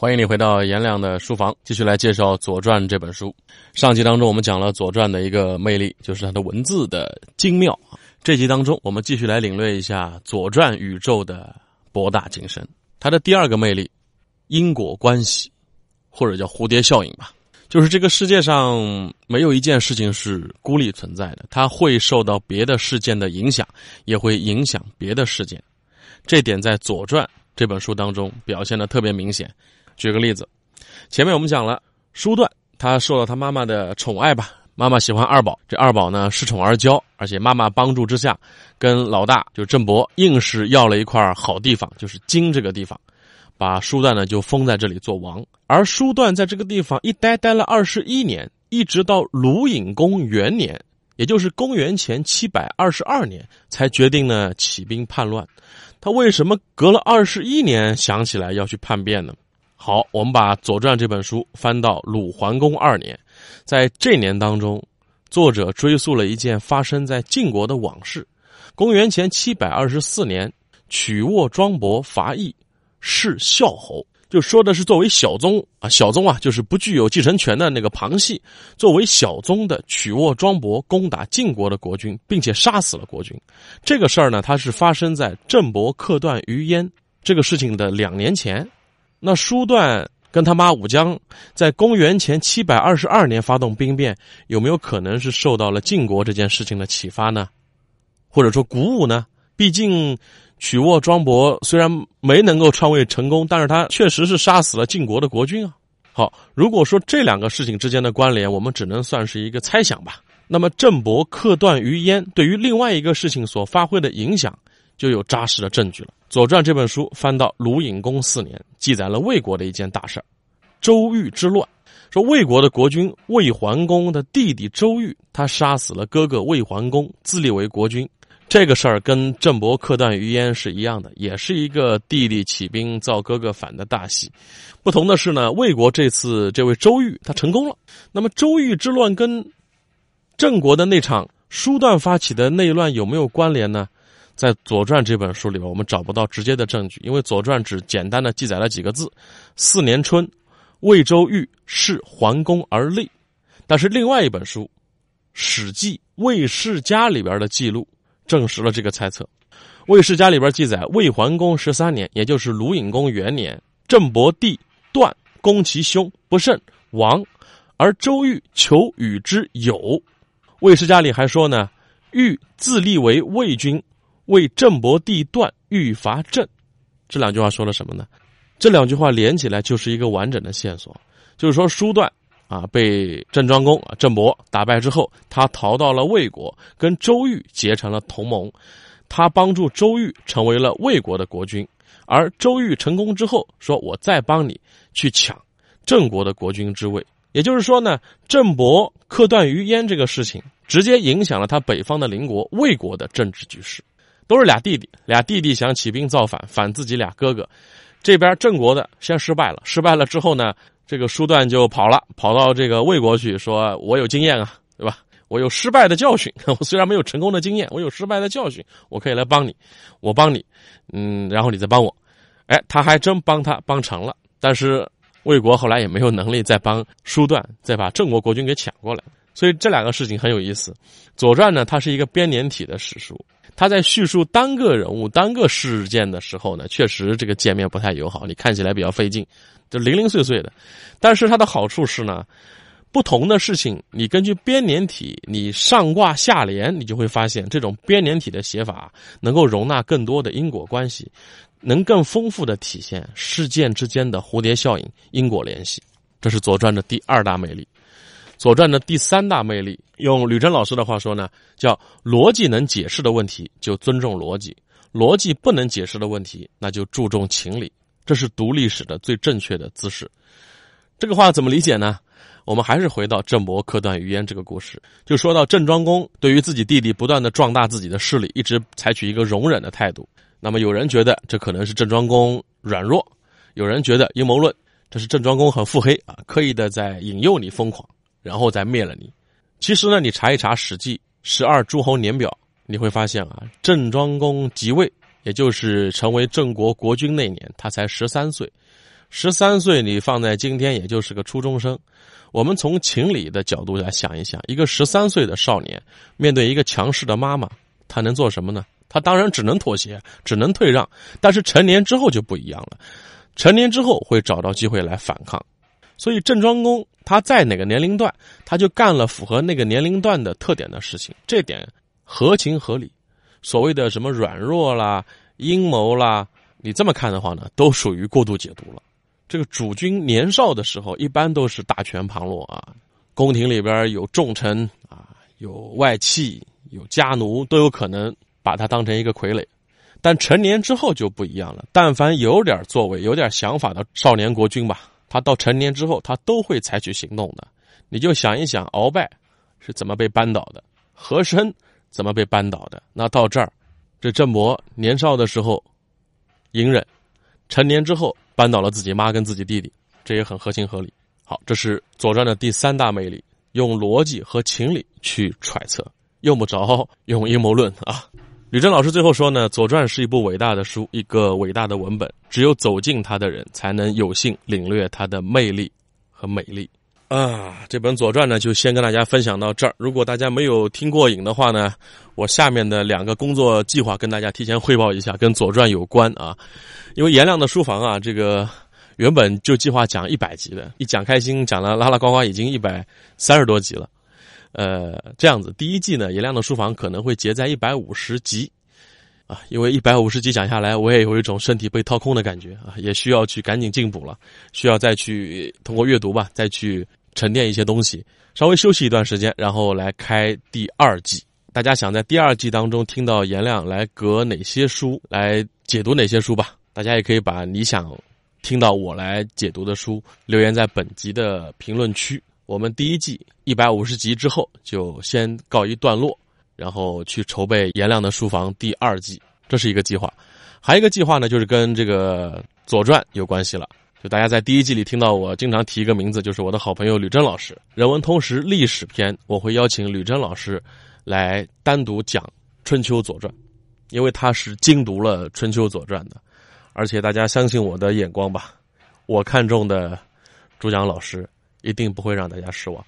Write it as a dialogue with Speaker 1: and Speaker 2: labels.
Speaker 1: 欢迎你回到颜亮的书房，继续来介绍《左传》这本书。上集当中，我们讲了《左传》的一个魅力，就是它的文字的精妙。这集当中，我们继续来领略一下《左传》宇宙的博大精深。它的第二个魅力，因果关系，或者叫蝴蝶效应吧，就是这个世界上没有一件事情是孤立存在的，它会受到别的事件的影响，也会影响别的事件。这点在《左传》这本书当中表现的特别明显。举个例子，前面我们讲了，叔段他受到他妈妈的宠爱吧，妈妈喜欢二宝，这二宝呢恃宠而骄，而且妈妈帮助之下，跟老大就郑伯硬是要了一块好地方，就是京这个地方，把叔段呢就封在这里做王，而叔段在这个地方一待待了二十一年，一直到鲁隐公元年，也就是公元前七百二十二年，才决定呢起兵叛乱。他为什么隔了二十一年想起来要去叛变呢？好，我们把《左传》这本书翻到鲁桓公二年，在这年当中，作者追溯了一件发生在晋国的往事。公元前七百二十四年，曲沃庄伯伐邑，弑孝侯，就说的是作为小宗啊，小宗啊，就是不具有继承权的那个旁系，作为小宗的曲沃庄伯攻打晋国的国君，并且杀死了国君。这个事儿呢，它是发生在郑伯克段于鄢这个事情的两年前。那叔段跟他妈武姜在公元前七百二十二年发动兵变，有没有可能是受到了晋国这件事情的启发呢？或者说鼓舞呢？毕竟曲沃庄伯虽然没能够篡位成功，但是他确实是杀死了晋国的国君啊。好，如果说这两个事情之间的关联，我们只能算是一个猜想吧。那么郑伯克段于鄢对于另外一个事情所发挥的影响。就有扎实的证据了。《左传》这本书翻到鲁隐公四年，记载了魏国的一件大事周瑜之乱。说魏国的国君魏桓公的弟弟周瑜，他杀死了哥哥魏桓公，自立为国君。这个事儿跟郑伯克段于鄢是一样的，也是一个弟弟起兵造哥哥反的大戏。不同的是呢，魏国这次这位周瑜他成功了。那么周瑜之乱跟郑国的那场叔段发起的内乱有没有关联呢？在《左传》这本书里边，我们找不到直接的证据，因为《左传》只简单的记载了几个字：“四年春，魏周瑜弑桓公而立。”但是另外一本书《史记·魏世家》里边的记录证实了这个猜测。《魏世家》里边记载，魏桓公十三年，也就是鲁隐公元年，郑伯弟段攻其兄不慎亡，而周瑜求与之友。《魏世家》里还说呢，欲自立为魏君。为郑伯地段欲伐郑，这两句话说了什么呢？这两句话连起来就是一个完整的线索，就是说叔段啊被郑庄公啊郑伯打败之后，他逃到了魏国，跟周瑜结成了同盟，他帮助周瑜成为了魏国的国君，而周瑜成功之后，说我再帮你去抢郑国的国君之位，也就是说呢，郑伯克段于鄢这个事情，直接影响了他北方的邻国魏国的政治局势。都是俩弟弟，俩弟弟想起兵造反，反自己俩哥哥。这边郑国的先失败了，失败了之后呢，这个叔段就跑了，跑到这个魏国去，说我有经验啊，对吧？我有失败的教训，我虽然没有成功的经验，我有失败的教训，我可以来帮你，我帮你，嗯，然后你再帮我。哎，他还真帮他帮成了，但是魏国后来也没有能力再帮叔段再把郑国国君给抢过来，所以这两个事情很有意思。《左传》呢，它是一个编年体的史书。它在叙述单个人物、单个事件的时候呢，确实这个界面不太友好，你看起来比较费劲，就零零碎碎的。但是它的好处是呢，不同的事情，你根据编年体，你上挂下联，你就会发现这种编年体的写法能够容纳更多的因果关系，能更丰富的体现事件之间的蝴蝶效应、因果联系。这是《左传》的第二大魅力。《左传》的第三大魅力，用吕珍老师的话说呢，叫逻辑能解释的问题就尊重逻辑，逻辑不能解释的问题那就注重情理。这是读历史的最正确的姿势。这个话怎么理解呢？我们还是回到郑伯克段于鄢这个故事，就说到郑庄公对于自己弟弟不断的壮大自己的势力，一直采取一个容忍的态度。那么有人觉得这可能是郑庄公软弱，有人觉得阴谋论，这是郑庄公很腹黑啊，刻意的在引诱你疯狂。然后再灭了你。其实呢，你查一查《史记·十二诸侯年表》，你会发现啊，郑庄公即位，也就是成为郑国国君那年，他才十三岁。十三岁你放在今天也就是个初中生。我们从情理的角度来想一想，一个十三岁的少年面对一个强势的妈妈，他能做什么呢？他当然只能妥协，只能退让。但是成年之后就不一样了，成年之后会找到机会来反抗。所以郑庄公他在哪个年龄段，他就干了符合那个年龄段的特点的事情，这点合情合理。所谓的什么软弱啦、阴谋啦，你这么看的话呢，都属于过度解读了。这个主君年少的时候，一般都是大权旁落啊，宫廷里边有重臣啊，有外戚，有家奴，都有可能把他当成一个傀儡。但成年之后就不一样了，但凡有点作为、有点想法的少年国君吧，他到成年之后，他都会采取行动的。你就想一想，鳌拜是怎么被扳倒的，和珅怎么被扳倒的？那到这儿，这郑伯年少的时候隐忍，成年之后。扳倒了自己妈跟自己弟弟，这也很合情合理。好，这是《左传》的第三大魅力，用逻辑和情理去揣测，用不着用阴谋论啊。吕珍老师最后说呢，《左传》是一部伟大的书，一个伟大的文本，只有走进它的人，才能有幸领略它的魅力和美丽。啊，这本《左传》呢，就先跟大家分享到这儿。如果大家没有听过瘾的话呢，我下面的两个工作计划跟大家提前汇报一下，跟《左传》有关啊。因为颜亮的书房啊，这个原本就计划讲一百集的，一讲开心，讲了拉拉呱呱，已经一百三十多集了。呃，这样子，第一季呢，颜亮的书房可能会结在一百五十集。啊，因为一百五十集讲下来，我也有一种身体被掏空的感觉啊，也需要去赶紧进补了，需要再去通过阅读吧，再去沉淀一些东西，稍微休息一段时间，然后来开第二季。大家想在第二季当中听到颜亮来隔哪些书来解读哪些书吧？大家也可以把你想听到我来解读的书留言在本集的评论区。我们第一季一百五十集之后就先告一段落。然后去筹备颜亮的书房第二季，这是一个计划。还有一个计划呢，就是跟这个《左传》有关系了。就大家在第一季里听到我经常提一个名字，就是我的好朋友吕珍老师。人文通识历史篇，我会邀请吕珍老师来单独讲《春秋左传》，因为他是精读了《春秋左传》的。而且大家相信我的眼光吧，我看中的主讲老师一定不会让大家失望。